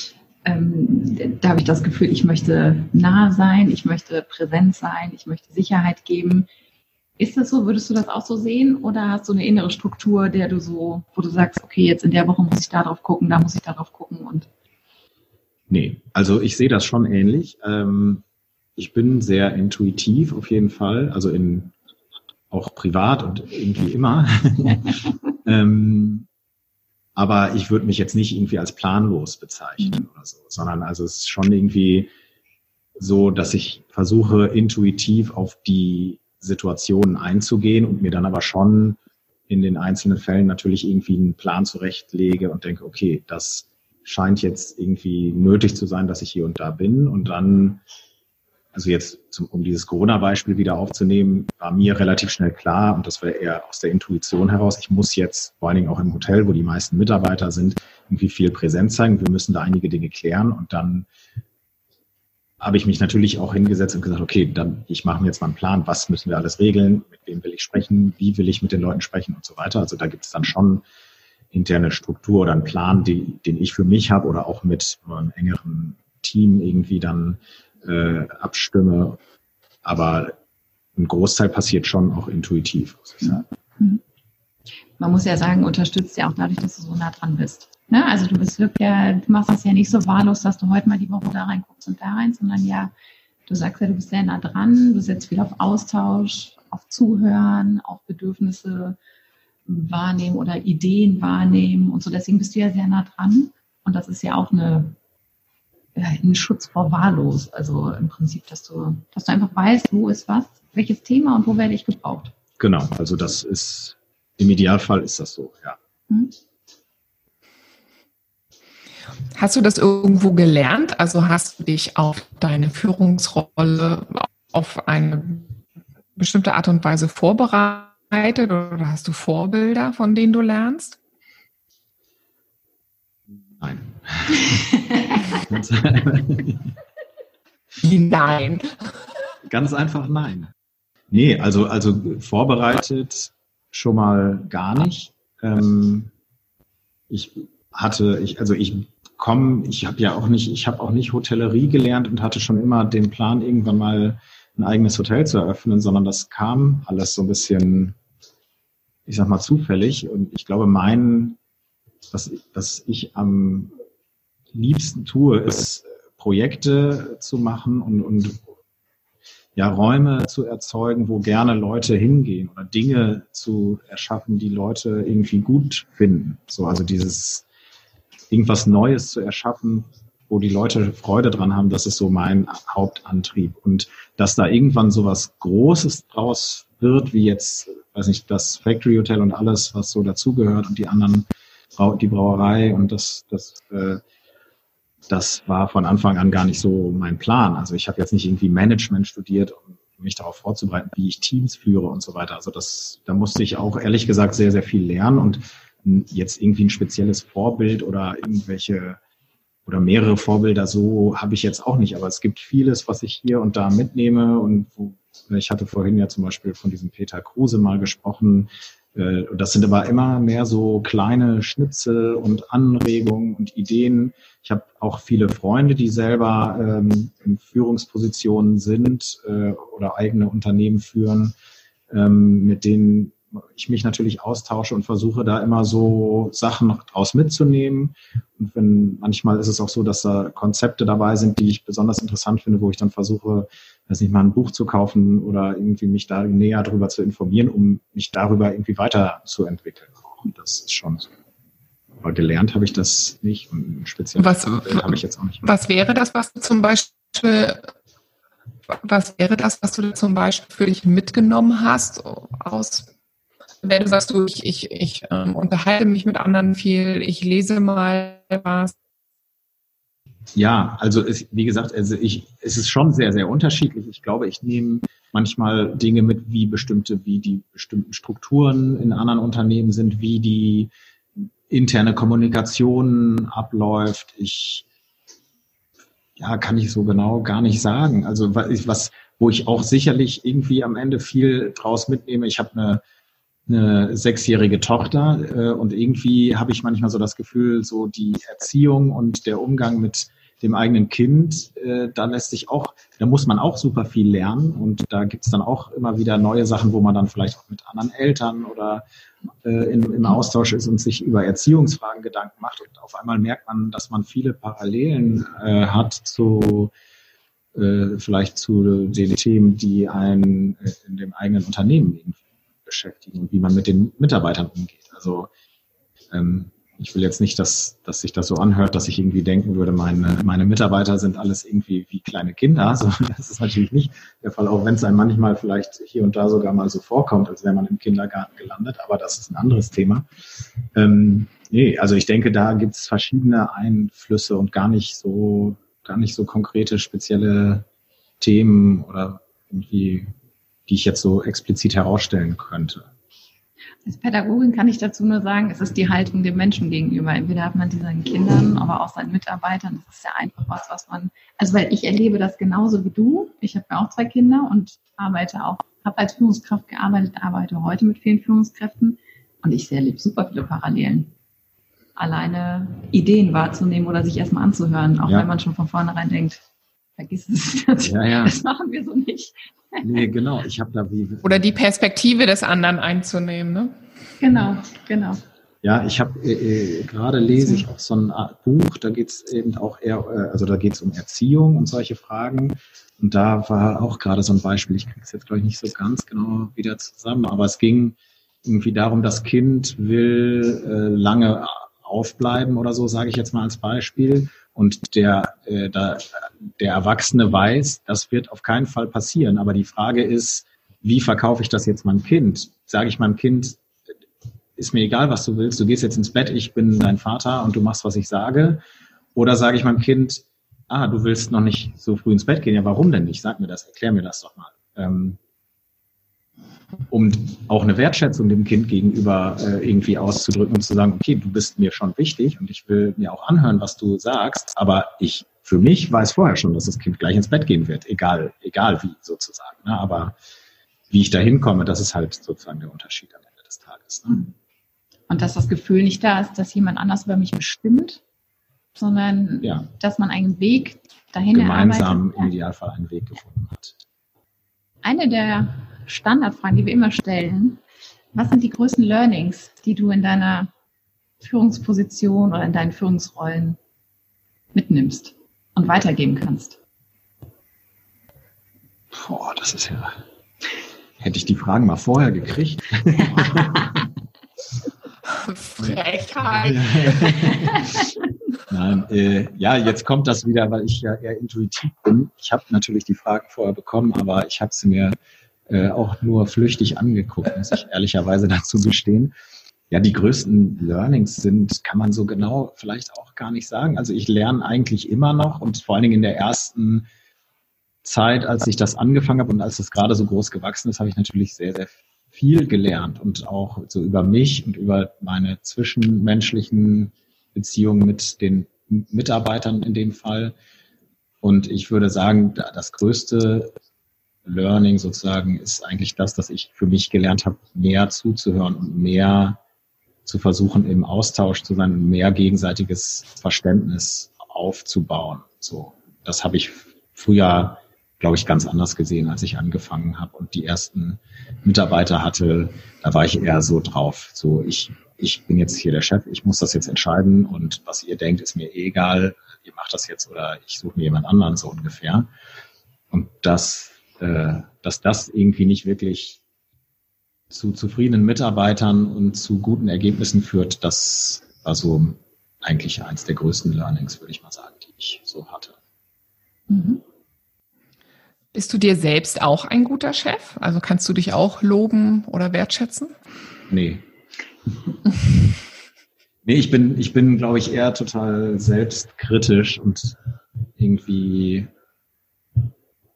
ähm, da habe ich das Gefühl, ich möchte nah sein, ich möchte präsent sein, ich möchte Sicherheit geben. Ist das so? Würdest du das auch so sehen? Oder hast du eine innere Struktur, der du so, wo du sagst, okay, jetzt in der Woche muss ich da drauf gucken, da muss ich darauf gucken und. Nee, also ich sehe das schon ähnlich. Ähm, ich bin sehr intuitiv auf jeden Fall, also in auch privat und irgendwie immer. ähm, aber ich würde mich jetzt nicht irgendwie als planlos bezeichnen mhm. oder so, sondern also es ist schon irgendwie so, dass ich versuche, intuitiv auf die Situationen einzugehen und mir dann aber schon in den einzelnen Fällen natürlich irgendwie einen Plan zurechtlege und denke, okay, das scheint jetzt irgendwie nötig zu sein, dass ich hier und da bin. Und dann, also jetzt, zum, um dieses Corona-Beispiel wieder aufzunehmen, war mir relativ schnell klar, und das war eher aus der Intuition heraus, ich muss jetzt, vor allen Dingen auch im Hotel, wo die meisten Mitarbeiter sind, irgendwie viel Präsenz zeigen. Wir müssen da einige Dinge klären. Und dann habe ich mich natürlich auch hingesetzt und gesagt, okay, dann ich mache mir jetzt mal einen Plan, was müssen wir alles regeln, mit wem will ich sprechen, wie will ich mit den Leuten sprechen? Und so weiter. Also da gibt es dann schon interne Struktur oder einen Plan, die, den ich für mich habe oder auch mit einem engeren Team irgendwie dann äh, abstimme. Aber ein Großteil passiert schon auch intuitiv, muss ich sagen. Mhm. Man muss ja sagen, unterstützt ja auch dadurch, dass du so nah dran bist. Ne? Also du bist wirklich, ja, du machst das ja nicht so wahllos, dass du heute mal die Woche da reinguckst und da rein, sondern ja, du sagst ja, du bist sehr nah dran, du setzt viel auf Austausch, auf Zuhören, auf Bedürfnisse wahrnehmen oder Ideen wahrnehmen und so. Deswegen bist du ja sehr nah dran. Und das ist ja auch eine, ja, ein Schutz vor wahllos. Also im Prinzip, dass du, dass du einfach weißt, wo ist was, welches Thema und wo werde ich gebraucht. Genau, also das ist, im Idealfall ist das so, ja. Hm? Hast du das irgendwo gelernt? Also hast du dich auf deine Führungsrolle auf eine bestimmte Art und Weise vorbereitet oder hast du Vorbilder, von denen du lernst? Nein. nein. Ganz einfach nein. Nee, also, also vorbereitet schon mal gar nicht. Ähm, ich hatte, ich, also ich komme, ich habe ja auch nicht, ich habe auch nicht Hotellerie gelernt und hatte schon immer den Plan, irgendwann mal ein eigenes Hotel zu eröffnen, sondern das kam alles so ein bisschen, ich sag mal, zufällig. Und ich glaube, mein, was, was ich am liebsten tue, ist Projekte zu machen und, und ja, Räume zu erzeugen, wo gerne Leute hingehen oder Dinge zu erschaffen, die Leute irgendwie gut finden. So, also dieses irgendwas Neues zu erschaffen, wo die Leute Freude dran haben, das ist so mein Hauptantrieb. Und dass da irgendwann so was Großes draus wird, wie jetzt, weiß nicht, das Factory Hotel und alles, was so dazugehört und die anderen, die Brauerei und das, das äh, das war von Anfang an gar nicht so mein Plan. Also ich habe jetzt nicht irgendwie Management studiert, um mich darauf vorzubereiten, wie ich Teams führe und so weiter. Also das, da musste ich auch ehrlich gesagt sehr, sehr viel lernen und jetzt irgendwie ein spezielles Vorbild oder irgendwelche oder mehrere Vorbilder so habe ich jetzt auch nicht. Aber es gibt vieles, was ich hier und da mitnehme und wo, ich hatte vorhin ja zum Beispiel von diesem Peter Kruse mal gesprochen, äh, das sind aber immer mehr so kleine Schnitzel und Anregungen und Ideen. Ich habe auch viele Freunde, die selber ähm, in Führungspositionen sind äh, oder eigene Unternehmen führen, ähm, mit denen ich mich natürlich austausche und versuche da immer so Sachen draus mitzunehmen. Und wenn manchmal ist es auch so, dass da Konzepte dabei sind, die ich besonders interessant finde, wo ich dann versuche, weiß nicht mal ein Buch zu kaufen oder irgendwie mich da näher darüber zu informieren, um mich darüber irgendwie weiterzuentwickeln. Und das ist schon so. Aber gelernt habe ich das nicht und speziell was, habe ich jetzt auch nicht. Was wäre das, was du zum Beispiel was wäre das, was du zum Beispiel für dich mitgenommen hast aus wenn du sagst, du, ich, ich, ich ähm, unterhalte mich mit anderen viel, ich lese mal was. Ja, also es, wie gesagt, also ich, es ist schon sehr, sehr unterschiedlich. Ich glaube, ich nehme manchmal Dinge mit, wie bestimmte, wie die bestimmten Strukturen in anderen Unternehmen sind, wie die interne Kommunikation abläuft. Ich ja, kann ich so genau gar nicht sagen. Also was, wo ich auch sicherlich irgendwie am Ende viel draus mitnehme. Ich habe eine eine sechsjährige Tochter äh, und irgendwie habe ich manchmal so das Gefühl, so die Erziehung und der Umgang mit dem eigenen Kind, äh, da lässt sich auch, da muss man auch super viel lernen und da gibt's dann auch immer wieder neue Sachen, wo man dann vielleicht auch mit anderen Eltern oder äh, in, im Austausch ist und sich über Erziehungsfragen Gedanken macht. Und auf einmal merkt man, dass man viele Parallelen äh, hat zu äh, vielleicht zu den Themen, die einen in dem eigenen Unternehmen irgendwie beschäftigen und wie man mit den Mitarbeitern umgeht. Also ähm, ich will jetzt nicht, dass, dass sich das so anhört, dass ich irgendwie denken würde, meine, meine Mitarbeiter sind alles irgendwie wie kleine Kinder. So, das ist natürlich nicht der Fall, auch wenn es einem manchmal vielleicht hier und da sogar mal so vorkommt, als wäre man im Kindergarten gelandet, aber das ist ein anderes Thema. Ähm, nee, also ich denke, da gibt es verschiedene Einflüsse und gar nicht so, gar nicht so konkrete, spezielle Themen oder irgendwie die ich jetzt so explizit herausstellen könnte. Als Pädagogin kann ich dazu nur sagen, es ist die Haltung dem Menschen gegenüber. Entweder hat man die seinen Kindern, aber auch seinen Mitarbeitern. Das ist ja einfach was, was man, also weil ich erlebe das genauso wie du. Ich habe ja auch zwei Kinder und arbeite auch, habe als Führungskraft gearbeitet, arbeite heute mit vielen Führungskräften und ich erlebe super viele Parallelen. Alleine Ideen wahrzunehmen oder sich erstmal anzuhören, auch ja. wenn man schon von vornherein denkt, vergiss es. Das, ja, ja. das machen wir so nicht. Nee, genau. Ich habe da wie. Oder die Perspektive des anderen einzunehmen, ne? Genau, genau. Ja, ich habe äh, äh, gerade lese ich auch so ein Buch, da geht es eben auch eher, äh, also da geht es um Erziehung und solche Fragen. Und da war auch gerade so ein Beispiel, ich kriege es jetzt, glaube ich, nicht so ganz genau wieder zusammen, aber es ging irgendwie darum, das Kind will äh, lange aufbleiben oder so, sage ich jetzt mal als Beispiel. Und der, äh, da, der Erwachsene weiß, das wird auf keinen Fall passieren. Aber die Frage ist, wie verkaufe ich das jetzt meinem Kind? Sage ich meinem Kind, ist mir egal, was du willst, du gehst jetzt ins Bett, ich bin dein Vater und du machst, was ich sage. Oder sage ich meinem Kind, ah, du willst noch nicht so früh ins Bett gehen. Ja, warum denn nicht? Sag mir das, erklär mir das doch mal. Ähm, um auch eine Wertschätzung dem Kind gegenüber äh, irgendwie auszudrücken und zu sagen, okay, du bist mir schon wichtig und ich will mir auch anhören, was du sagst, aber ich für mich weiß vorher schon, dass das Kind gleich ins Bett gehen wird, egal, egal wie sozusagen. Ne? Aber wie ich da hinkomme, das ist halt sozusagen der Unterschied am Ende des Tages. Ne? Und dass das Gefühl nicht da ist, dass jemand anders über mich bestimmt, sondern ja. dass man einen Weg dahin gemeinsam im Idealfall einen Weg gefunden hat. Eine der Standardfragen, die wir immer stellen, was sind die größten Learnings, die du in deiner Führungsposition oder in deinen Führungsrollen mitnimmst und weitergeben kannst? Boah, das ist ja. Hätte ich die Fragen mal vorher gekriegt. Frechheit. Nein, äh, ja, jetzt kommt das wieder, weil ich ja eher intuitiv bin. Ich habe natürlich die Fragen vorher bekommen, aber ich habe sie mir äh, auch nur flüchtig angeguckt, muss ich ehrlicherweise dazu gestehen. Ja, die größten Learnings sind, kann man so genau vielleicht auch gar nicht sagen. Also ich lerne eigentlich immer noch und vor allen Dingen in der ersten Zeit, als ich das angefangen habe und als das gerade so groß gewachsen ist, habe ich natürlich sehr, sehr viel gelernt und auch so über mich und über meine zwischenmenschlichen Beziehungen mit den Mitarbeitern in dem Fall. Und ich würde sagen, das größte Learning sozusagen ist eigentlich das, dass ich für mich gelernt habe, mehr zuzuhören und mehr zu versuchen, im Austausch zu sein und mehr gegenseitiges Verständnis aufzubauen. So, das habe ich früher, glaube ich, ganz anders gesehen, als ich angefangen habe und die ersten Mitarbeiter hatte. Da war ich eher so drauf. So, ich, ich bin jetzt hier der Chef, ich muss das jetzt entscheiden und was ihr denkt, ist mir egal. Ihr macht das jetzt oder ich suche mir jemand anderen so ungefähr. Und das äh, dass das irgendwie nicht wirklich zu zufriedenen Mitarbeitern und zu guten Ergebnissen führt, das war so eigentlich eins der größten Learnings, würde ich mal sagen, die ich so hatte. Mhm. Bist du dir selbst auch ein guter Chef? Also kannst du dich auch loben oder wertschätzen? Nee. nee, ich bin, ich bin, glaube ich, eher total selbstkritisch und irgendwie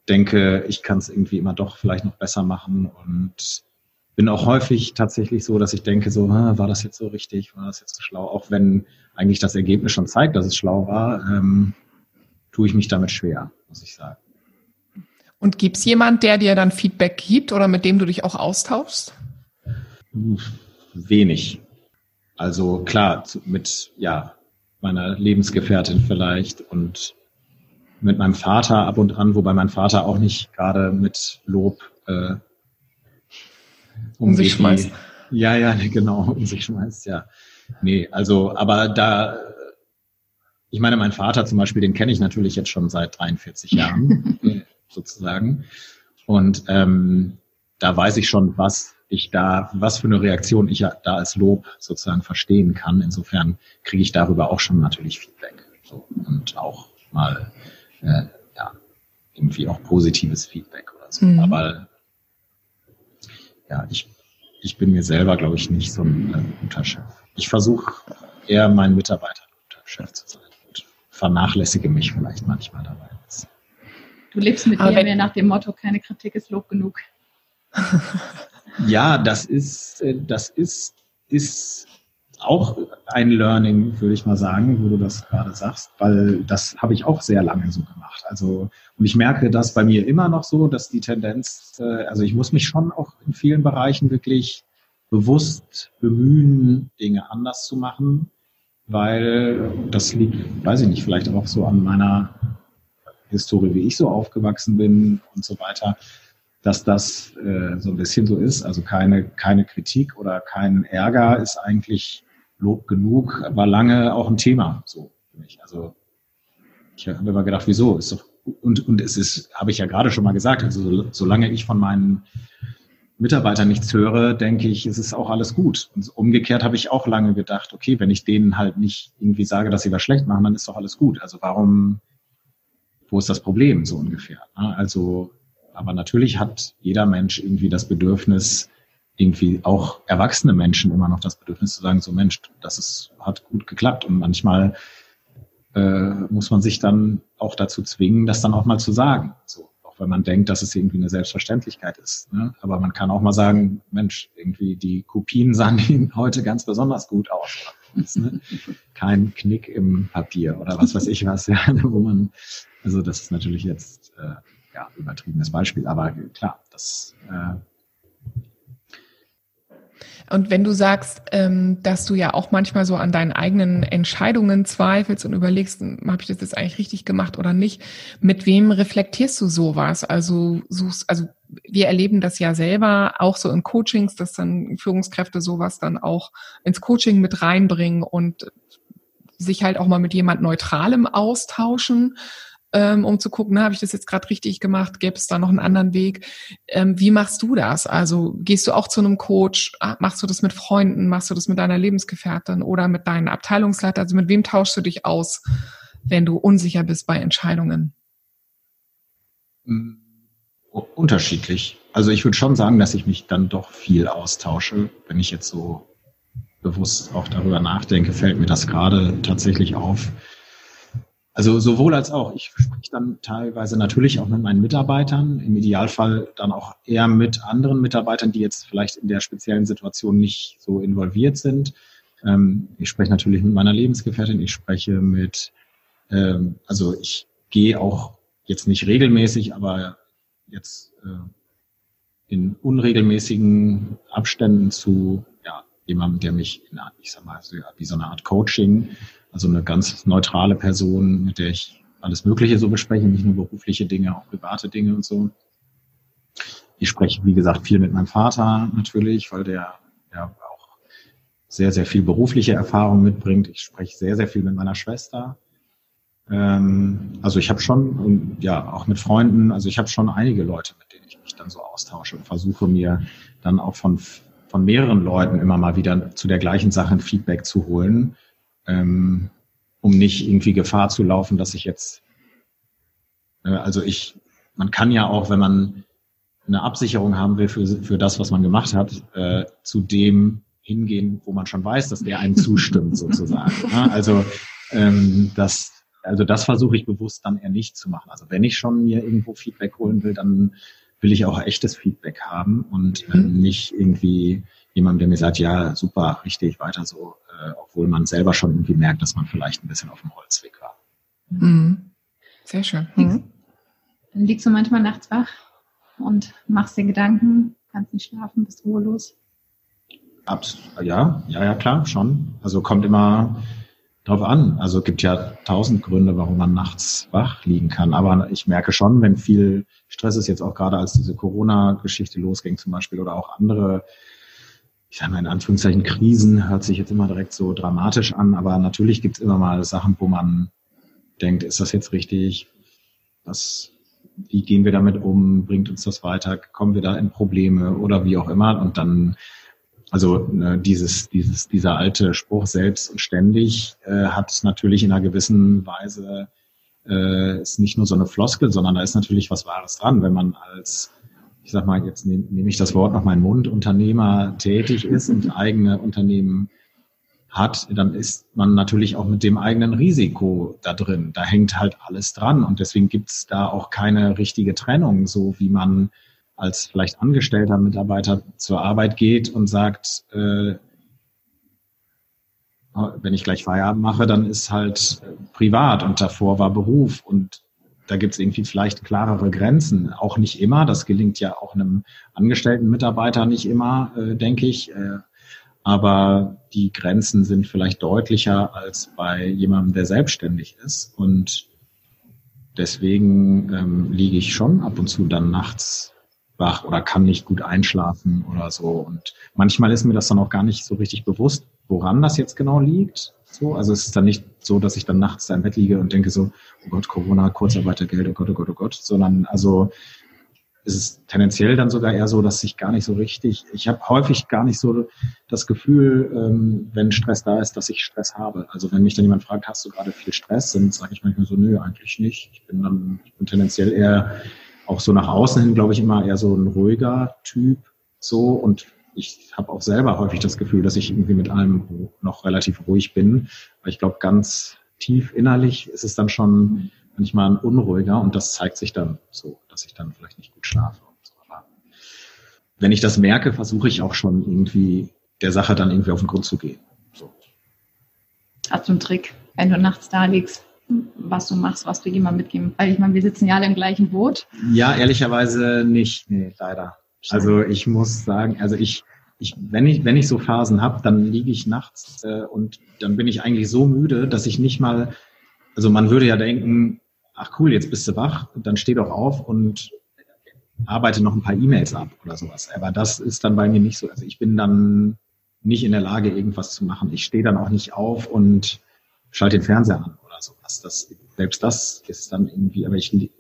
denke, ich kann es irgendwie immer doch vielleicht noch besser machen und bin auch häufig tatsächlich so, dass ich denke, so, war das jetzt so richtig, war das jetzt so schlau, auch wenn eigentlich das Ergebnis schon zeigt, dass es schlau war, ähm, tue ich mich damit schwer, muss ich sagen. Und gibt es jemand, der dir dann Feedback gibt oder mit dem du dich auch austauschst? Wenig. Also klar, mit ja meiner Lebensgefährtin vielleicht und mit meinem Vater ab und an, wobei mein Vater auch nicht gerade mit Lob äh, um, um sich schmeißt. Ja, ja, genau, um sich schmeißt, ja. Nee, also, aber da, ich meine, mein Vater zum Beispiel, den kenne ich natürlich jetzt schon seit 43 Jahren, sozusagen. Und ähm, da weiß ich schon, was ich da, was für eine Reaktion ich da als Lob sozusagen verstehen kann. Insofern kriege ich darüber auch schon natürlich Feedback. So, und auch mal äh, ja, irgendwie auch positives Feedback oder so. Mhm. Aber ja, ich, ich bin mir selber, glaube ich, nicht so ein äh, guter Chef. Ich versuche eher meinen Mitarbeitern ein guter Chef zu sein und vernachlässige mich vielleicht manchmal dabei. Du lebst mit mir mehr nach dem Motto, keine Kritik ist Lob genug. ja, das ist, äh, das ist, ist auch ein Learning, würde ich mal sagen, wo du das gerade sagst, weil das habe ich auch sehr lange so gemacht. Also und ich merke das bei mir immer noch so, dass die Tendenz, äh, also ich muss mich schon auch in vielen Bereichen wirklich bewusst bemühen, Dinge anders zu machen, weil das liegt, weiß ich nicht, vielleicht auch so an meiner Historie, wie ich so aufgewachsen bin und so weiter, dass das äh, so ein bisschen so ist. Also keine, keine Kritik oder kein Ärger ist eigentlich Lob genug war lange auch ein Thema so für mich. Also ich habe immer gedacht, wieso? Ist doch, und, und es ist, habe ich ja gerade schon mal gesagt, also solange ich von meinen Mitarbeitern nichts höre, denke ich, es ist auch alles gut. Und umgekehrt habe ich auch lange gedacht, okay, wenn ich denen halt nicht irgendwie sage, dass sie was schlecht machen, dann ist doch alles gut. Also warum, wo ist das Problem so ungefähr? Ne? Also, aber natürlich hat jeder Mensch irgendwie das Bedürfnis, irgendwie auch erwachsene Menschen immer noch das Bedürfnis zu sagen, so Mensch, das ist, hat gut geklappt. Und manchmal äh, muss man sich dann auch dazu zwingen, das dann auch mal zu sagen. So, auch wenn man denkt, dass es irgendwie eine Selbstverständlichkeit ist. Ne? Aber man kann auch mal sagen, Mensch, irgendwie die Kopien sahen heute ganz besonders gut aus. Ne? Kein Knick im Papier oder was weiß ich was, ja, wo man, also das ist natürlich jetzt äh, ja, übertriebenes Beispiel, aber klar, das äh, und wenn du sagst, ähm, dass du ja auch manchmal so an deinen eigenen Entscheidungen zweifelst und überlegst, hm, habe ich das jetzt eigentlich richtig gemacht oder nicht, mit wem reflektierst du sowas? Also suchst, also wir erleben das ja selber auch so in Coachings, dass dann Führungskräfte sowas dann auch ins Coaching mit reinbringen und sich halt auch mal mit jemand Neutralem austauschen ähm, um zu gucken, habe ich das jetzt gerade richtig gemacht? Gäbe es da noch einen anderen Weg? Ähm, wie machst du das? Also gehst du auch zu einem Coach? Ah, machst du das mit Freunden? Machst du das mit deiner Lebensgefährtin oder mit deinen Abteilungsleiter? Also mit wem tauschst du dich aus, wenn du unsicher bist bei Entscheidungen? Mm, unterschiedlich. Also ich würde schon sagen, dass ich mich dann doch viel austausche. Wenn ich jetzt so bewusst auch darüber nachdenke, fällt mir das gerade tatsächlich auf also sowohl als auch. Ich spreche dann teilweise natürlich auch mit meinen Mitarbeitern, im Idealfall dann auch eher mit anderen Mitarbeitern, die jetzt vielleicht in der speziellen Situation nicht so involviert sind. Ähm, ich spreche natürlich mit meiner Lebensgefährtin, ich spreche mit, ähm, also ich gehe auch jetzt nicht regelmäßig, aber jetzt äh, in unregelmäßigen Abständen zu ja, jemandem, der mich, in, ich sag mal, wie so eine Art Coaching also eine ganz neutrale Person, mit der ich alles Mögliche so bespreche, nicht nur berufliche Dinge, auch private Dinge und so. Ich spreche, wie gesagt, viel mit meinem Vater natürlich, weil der ja auch sehr, sehr viel berufliche Erfahrung mitbringt. Ich spreche sehr, sehr viel mit meiner Schwester. Ähm, also ich habe schon, ja, auch mit Freunden, also ich habe schon einige Leute, mit denen ich mich dann so austausche und versuche mir dann auch von, von mehreren Leuten immer mal wieder zu der gleichen Sache ein Feedback zu holen ähm, um nicht irgendwie Gefahr zu laufen, dass ich jetzt, äh, also ich, man kann ja auch, wenn man eine Absicherung haben will für, für das, was man gemacht hat, äh, zu dem hingehen, wo man schon weiß, dass der einem zustimmt, sozusagen. Ja, also ähm, das, also das versuche ich bewusst dann eher nicht zu machen. Also wenn ich schon mir irgendwo Feedback holen will, dann will ich auch echtes Feedback haben und äh, nicht irgendwie jemandem, der mir sagt, ja, super, richtig, weiter so, äh, obwohl man selber schon irgendwie merkt, dass man vielleicht ein bisschen auf dem Holzweg war. Mhm. Sehr schön. Mhm. Dann liegst du manchmal nachts wach und machst dir Gedanken, kannst nicht schlafen, bist ruhelos. Abs ja, ja, ja, klar, schon. Also kommt immer drauf an. Also gibt ja tausend Gründe, warum man nachts wach liegen kann. Aber ich merke schon, wenn viel Stress ist, jetzt auch gerade als diese Corona-Geschichte losging zum Beispiel oder auch andere ich sage mal in Anführungszeichen Krisen, hört sich jetzt immer direkt so dramatisch an, aber natürlich gibt es immer mal Sachen, wo man denkt, ist das jetzt richtig? Was, wie gehen wir damit um? Bringt uns das weiter? Kommen wir da in Probleme oder wie auch immer? Und dann, also ne, dieses, dieses, dieser alte Spruch selbst und ständig äh, hat natürlich in einer gewissen Weise äh, ist nicht nur so eine Floskel, sondern da ist natürlich was Wahres dran, wenn man als ich sag mal, jetzt nehme nehm ich das Wort noch meinen Mund, Unternehmer tätig ist und eigene Unternehmen hat, dann ist man natürlich auch mit dem eigenen Risiko da drin. Da hängt halt alles dran und deswegen gibt's da auch keine richtige Trennung, so wie man als vielleicht angestellter Mitarbeiter zur Arbeit geht und sagt, äh, wenn ich gleich Feierabend mache, dann ist halt privat und davor war Beruf und da gibt es irgendwie vielleicht klarere Grenzen. Auch nicht immer. Das gelingt ja auch einem angestellten Mitarbeiter nicht immer, äh, denke ich. Äh, aber die Grenzen sind vielleicht deutlicher als bei jemandem, der selbstständig ist. Und deswegen ähm, liege ich schon ab und zu dann nachts wach oder kann nicht gut einschlafen oder so. Und manchmal ist mir das dann auch gar nicht so richtig bewusst, woran das jetzt genau liegt. So, also es ist dann nicht so, dass ich dann nachts da im Bett liege und denke so, oh Gott, Corona, Kurzarbeitergeld, oh Gott, oh Gott, oh Gott, sondern also es ist tendenziell dann sogar eher so, dass ich gar nicht so richtig, ich habe häufig gar nicht so das Gefühl, ähm, wenn Stress da ist, dass ich Stress habe. Also wenn mich dann jemand fragt, hast du gerade viel Stress, dann sage ich manchmal so, nö, eigentlich nicht. Ich bin dann, ich bin tendenziell eher auch so nach außen hin, glaube ich, immer eher so ein ruhiger Typ so und ich habe auch selber häufig das Gefühl, dass ich irgendwie mit allem noch relativ ruhig bin. Aber ich glaube, ganz tief innerlich ist es dann schon manchmal unruhiger und das zeigt sich dann so, dass ich dann vielleicht nicht gut schlafe. So. Aber wenn ich das merke, versuche ich auch schon irgendwie der Sache dann irgendwie auf den Grund zu gehen. So. Hast du einen Trick, wenn du nachts da liegst, was du machst, was du jemandem mitgeben? Weil ich meine, wir sitzen ja alle im gleichen Boot. Ja, ehrlicherweise nicht. Nee, leider. Also ich muss sagen, also ich, ich, wenn ich, wenn ich so Phasen habe, dann liege ich nachts äh, und dann bin ich eigentlich so müde, dass ich nicht mal, also man würde ja denken, ach cool, jetzt bist du wach, dann steh doch auf und arbeite noch ein paar E-Mails ab oder sowas. Aber das ist dann bei mir nicht so. Also ich bin dann nicht in der Lage, irgendwas zu machen. Ich stehe dann auch nicht auf und schalte den Fernseher an oder sowas. Das, selbst das ist dann irgendwie, aber ich,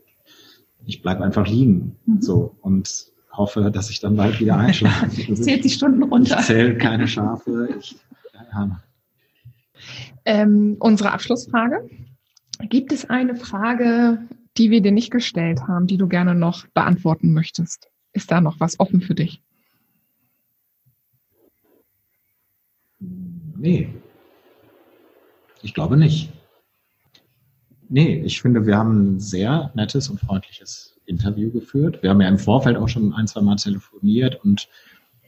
ich bleib einfach liegen. Mhm. So und hoffe, dass ich dann bald wieder einschlafe. Zählt die Stunden runter. Ich zähle keine Schafe. Ich, ja. ähm, unsere Abschlussfrage. Gibt es eine Frage, die wir dir nicht gestellt haben, die du gerne noch beantworten möchtest? Ist da noch was offen für dich? Nee. Ich glaube nicht. Nee, ich finde, wir haben ein sehr nettes und freundliches Interview geführt. Wir haben ja im Vorfeld auch schon ein, zwei Mal telefoniert und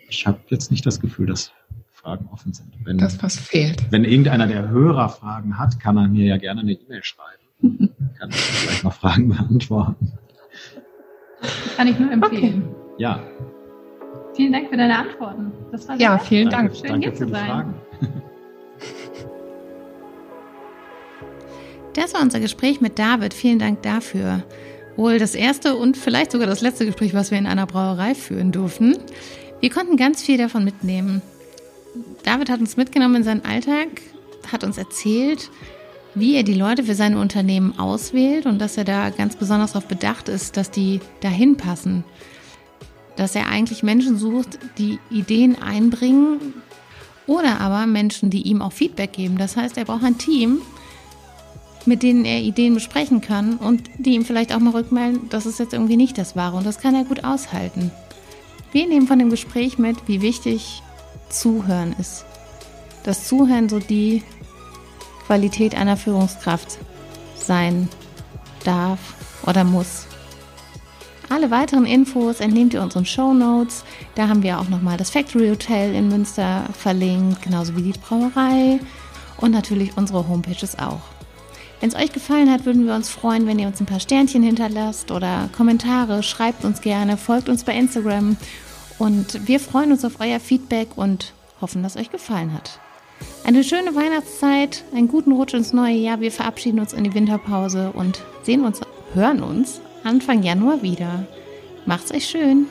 ich habe jetzt nicht das Gefühl, dass Fragen offen sind. Wenn, das was fehlt. Wenn irgendeiner der Hörer Fragen hat, kann er mir ja gerne eine E-Mail schreiben. kann ich vielleicht noch Fragen beantworten. Kann ich nur empfehlen. Okay. Ja. Vielen Dank für deine Antworten. Das war ja, vielen Dank. Dank. Schön Danke hier zu sein. Fragen. Das war unser Gespräch mit David. Vielen Dank dafür. Wohl das erste und vielleicht sogar das letzte Gespräch, was wir in einer Brauerei führen durften. Wir konnten ganz viel davon mitnehmen. David hat uns mitgenommen in seinen Alltag, hat uns erzählt, wie er die Leute für seine Unternehmen auswählt und dass er da ganz besonders darauf bedacht ist, dass die dahin passen. Dass er eigentlich Menschen sucht, die Ideen einbringen oder aber Menschen, die ihm auch Feedback geben. Das heißt, er braucht ein Team, mit denen er Ideen besprechen kann und die ihm vielleicht auch mal rückmelden, das ist jetzt irgendwie nicht das Wahre und das kann er gut aushalten. Wir nehmen von dem Gespräch mit, wie wichtig Zuhören ist. Das Zuhören so die Qualität einer Führungskraft sein darf oder muss. Alle weiteren Infos entnehmt ihr unseren Show Notes. Da haben wir auch nochmal das Factory Hotel in Münster verlinkt, genauso wie die Brauerei und natürlich unsere Homepages auch. Wenn es euch gefallen hat, würden wir uns freuen, wenn ihr uns ein paar Sternchen hinterlasst oder Kommentare. Schreibt uns gerne, folgt uns bei Instagram. Und wir freuen uns auf euer Feedback und hoffen, dass euch gefallen hat. Eine schöne Weihnachtszeit, einen guten Rutsch ins neue Jahr. Wir verabschieden uns in die Winterpause und sehen uns, hören uns Anfang Januar wieder. Macht's euch schön.